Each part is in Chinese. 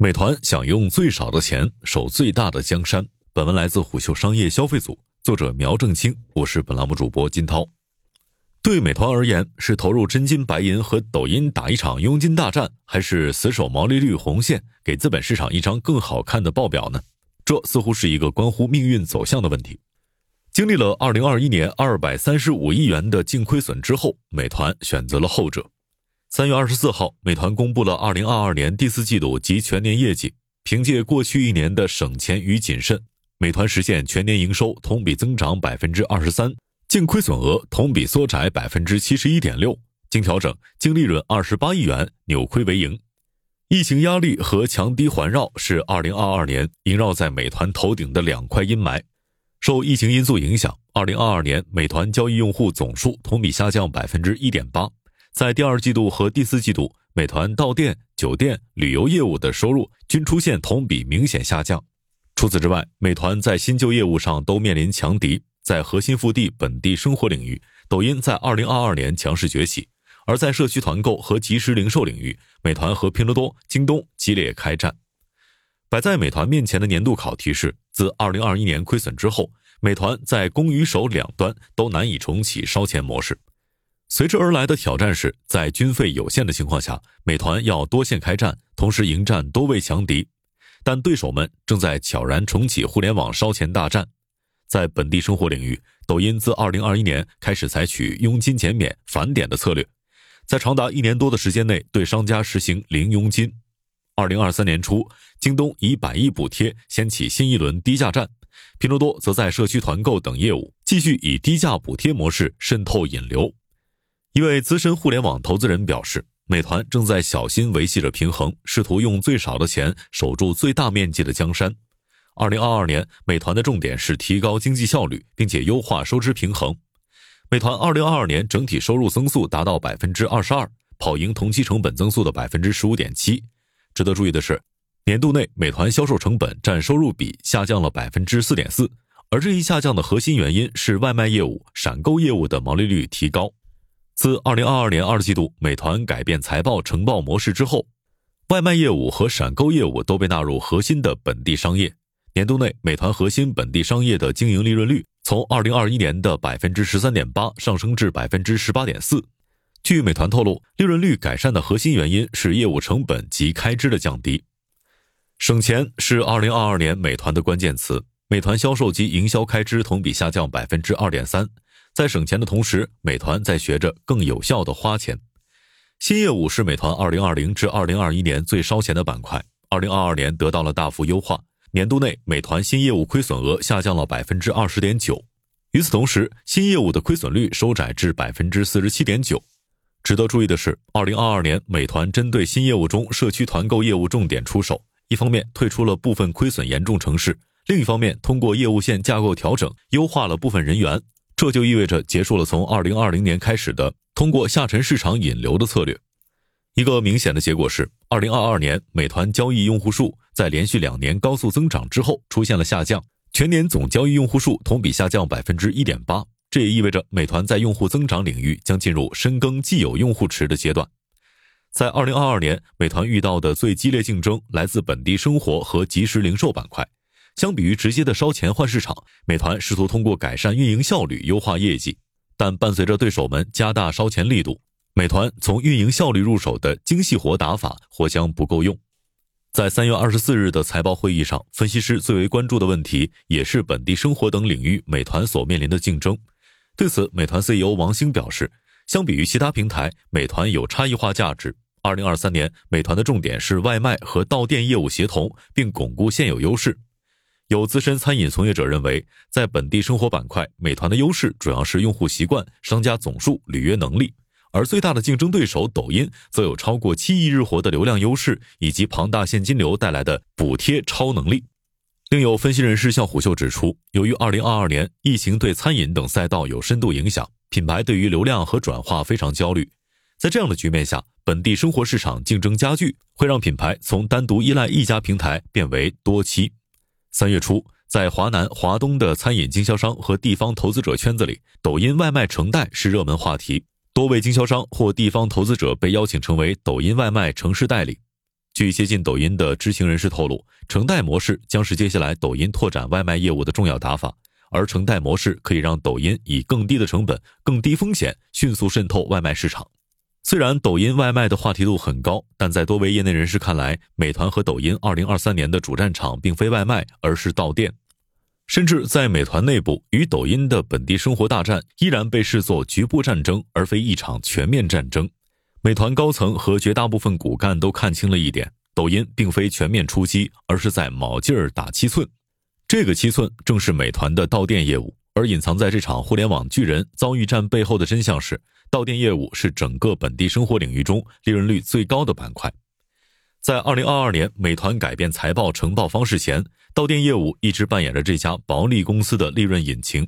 美团想用最少的钱守最大的江山。本文来自虎嗅商业消费组，作者苗正清，我是本栏目主播金涛。对美团而言，是投入真金白银和抖音打一场佣金大战，还是死守毛利率红线，给资本市场一张更好看的报表呢？这似乎是一个关乎命运走向的问题。经历了2021年235亿元的净亏损之后，美团选择了后者。三月二十四号，美团公布了2022年第四季度及全年业绩。凭借过去一年的省钱与谨慎，美团实现全年营收同比增长百分之二十三，净亏损额同比缩窄百分之七十一点六，经调整净利润二十八亿元，扭亏为盈。疫情压力和强敌环绕是2022年萦绕在美团头顶的两块阴霾。受疫情因素影响，2022年美团交易用户总数同比下降百分之一点八。在第二季度和第四季度，美团到店、酒店、旅游业务的收入均出现同比明显下降。除此之外，美团在新旧业务上都面临强敌。在核心腹地本地生活领域，抖音在2022年强势崛起；而在社区团购和即时零售领域，美团和拼多多、京东激烈开战。摆在美团面前的年度考题是：自2021年亏损之后，美团在攻与守两端都难以重启烧钱模式。随之而来的挑战是在军费有限的情况下，美团要多线开战，同时迎战多位强敌。但对手们正在悄然重启互联网烧钱大战。在本地生活领域，抖音自2021年开始采取佣金减免返点的策略，在长达一年多的时间内对商家实行零佣金。二零二三年初，京东以百亿补贴掀起新一轮低价战，拼多多则在社区团购等业务继续以低价补贴模式渗透引流。一位资深互联网投资人表示，美团正在小心维系着平衡，试图用最少的钱守住最大面积的江山。二零二二年，美团的重点是提高经济效率，并且优化收支平衡。美团二零二二年整体收入增速达到百分之二十二，跑赢同期成本增速的百分之十五点七。值得注意的是，年度内美团销售成本占收入比下降了百分之四点四，而这一下降的核心原因是外卖业务、闪购业务的毛利率提高。自二零二二年二季度美团改变财报呈报模式之后，外卖业务和闪购业务都被纳入核心的本地商业。年度内，美团核心本地商业的经营利润率从二零二一年的百分之十三点八上升至百分之十八点四。据美团透露，利润率改善的核心原因是业务成本及开支的降低。省钱是二零二二年美团的关键词。美团销售及营销开支同比下降百分之二点三。在省钱的同时，美团在学着更有效的花钱。新业务是美团二零二零至二零二一年最烧钱的板块，二零二二年得到了大幅优化。年度内，美团新业务亏损额下降了百分之二十点九。与此同时，新业务的亏损率收窄至百分之四十七点九。值得注意的是，二零二二年美团针对新业务中社区团购业务重点出手，一方面退出了部分亏损严重城市，另一方面通过业务线架构调整优化了部分人员，这就意味着结束了从二零二零年开始的通过下沉市场引流的策略。一个明显的结果是，二零二二年美团交易用户数在连续两年高速增长之后出现了下降，全年总交易用户数同比下降百分之一点八。这也意味着美团在用户增长领域将进入深耕既有用户池的阶段。在二零二二年，美团遇到的最激烈竞争来自本地生活和即时零售板块。相比于直接的烧钱换市场，美团试图通过改善运营效率优化业绩。但伴随着对手们加大烧钱力度，美团从运营效率入手的精细活打法或将不够用。在三月二十四日的财报会议上，分析师最为关注的问题也是本地生活等领域美团所面临的竞争。对此，美团 CEO 王兴表示，相比于其他平台，美团有差异化价值。二零二三年，美团的重点是外卖和到店业务协同，并巩固现有优势。有资深餐饮从业者认为，在本地生活板块，美团的优势主要是用户习惯、商家总数、履约能力，而最大的竞争对手抖音则有超过七亿日活的流量优势，以及庞大现金流带来的补贴超能力。另有分析人士向虎嗅指出，由于2022年疫情对餐饮等赛道有深度影响，品牌对于流量和转化非常焦虑。在这样的局面下，本地生活市场竞争加剧，会让品牌从单独依赖一家平台变为多期。三月初，在华南、华东的餐饮经销商和地方投资者圈子里，抖音外卖承代是热门话题，多位经销商或地方投资者被邀请成为抖音外卖城市代理。据接近抖音的知情人士透露，橙带模式将是接下来抖音拓展外卖业务的重要打法。而橙带模式可以让抖音以更低的成本、更低风险迅速渗透外卖市场。虽然抖音外卖的话题度很高，但在多位业内人士看来，美团和抖音2023年的主战场并非外卖，而是到店。甚至在美团内部，与抖音的本地生活大战依然被视作局部战争，而非一场全面战争。美团高层和绝大部分骨干都看清了一点：抖音并非全面出击，而是在卯劲儿打七寸。这个七寸正是美团的到店业务，而隐藏在这场互联网巨人遭遇战背后的真相是，到店业务是整个本地生活领域中利润率最高的板块。在二零二二年美团改变财报呈报方式前，到店业务一直扮演着这家薄利公司的利润引擎。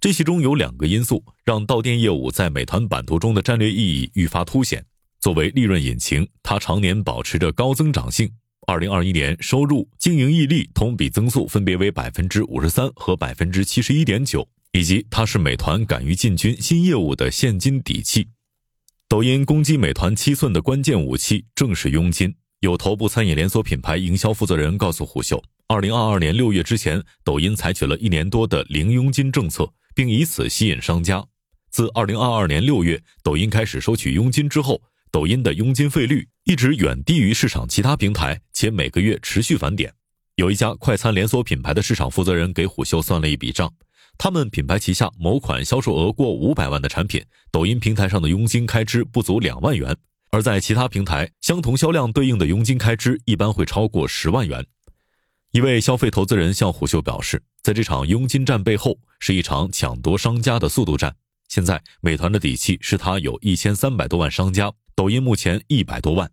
这其中有两个因素让到店业务在美团版图中的战略意义愈发凸显。作为利润引擎，它常年保持着高增长性。二零二一年收入、经营溢利同比增速分别为百分之五十三和百分之七十一点九，以及它是美团敢于进军新业务的现金底气。抖音攻击美团七寸的关键武器正是佣金。有头部餐饮连锁品牌营销负责人告诉虎嗅，二零二二年六月之前，抖音采取了一年多的零佣金政策，并以此吸引商家。自二零二二年六月，抖音开始收取佣金之后。抖音的佣金费率一直远低于市场其他平台，且每个月持续返点。有一家快餐连锁品牌的市场负责人给虎嗅算了一笔账，他们品牌旗下某款销售额过五百万的产品，抖音平台上的佣金开支不足两万元；而在其他平台，相同销量对应的佣金开支一般会超过十万元。一位消费投资人向虎嗅表示，在这场佣金战背后，是一场抢夺商家的速度战。现在，美团的底气是他有一千三百多万商家。抖音目前一百多万，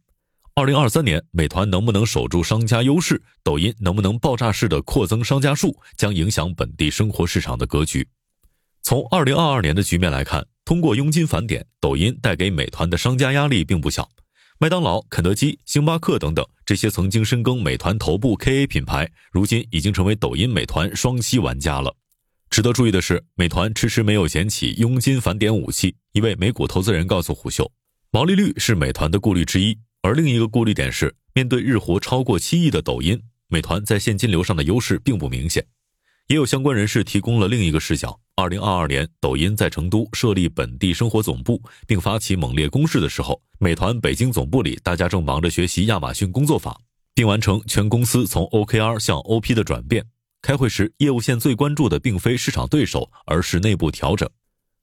二零二三年美团能不能守住商家优势？抖音能不能爆炸式的扩增商家数，将影响本地生活市场的格局。从二零二二年的局面来看，通过佣金返点，抖音带给美团的商家压力并不小。麦当劳、肯德基、星巴克等等这些曾经深耕美团头部 KA 品牌，如今已经成为抖音、美团双栖玩家了。值得注意的是，美团迟迟没有捡起佣金返点武器。一位美股投资人告诉虎嗅。毛利率是美团的顾虑之一，而另一个顾虑点是，面对日活超过七亿的抖音，美团在现金流上的优势并不明显。也有相关人士提供了另一个视角：二零二二年，抖音在成都设立本地生活总部，并发起猛烈攻势的时候，美团北京总部里大家正忙着学习亚马逊工作法，并完成全公司从 OKR 向 OP 的转变。开会时，业务线最关注的并非市场对手，而是内部调整。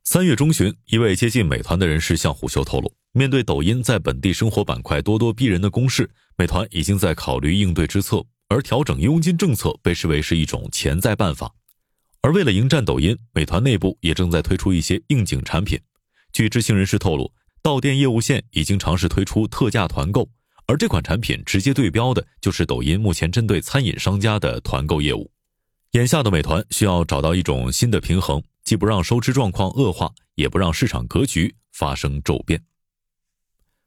三月中旬，一位接近美团的人士向虎嗅透露。面对抖音在本地生活板块咄咄逼人的攻势，美团已经在考虑应对之策，而调整佣金政策被视为是一种潜在办法。而为了迎战抖音，美团内部也正在推出一些应景产品。据知情人士透露，到店业务线已经尝试推出特价团购，而这款产品直接对标的就是抖音目前针对餐饮商家的团购业务。眼下的美团需要找到一种新的平衡，既不让收支状况恶化，也不让市场格局发生骤变。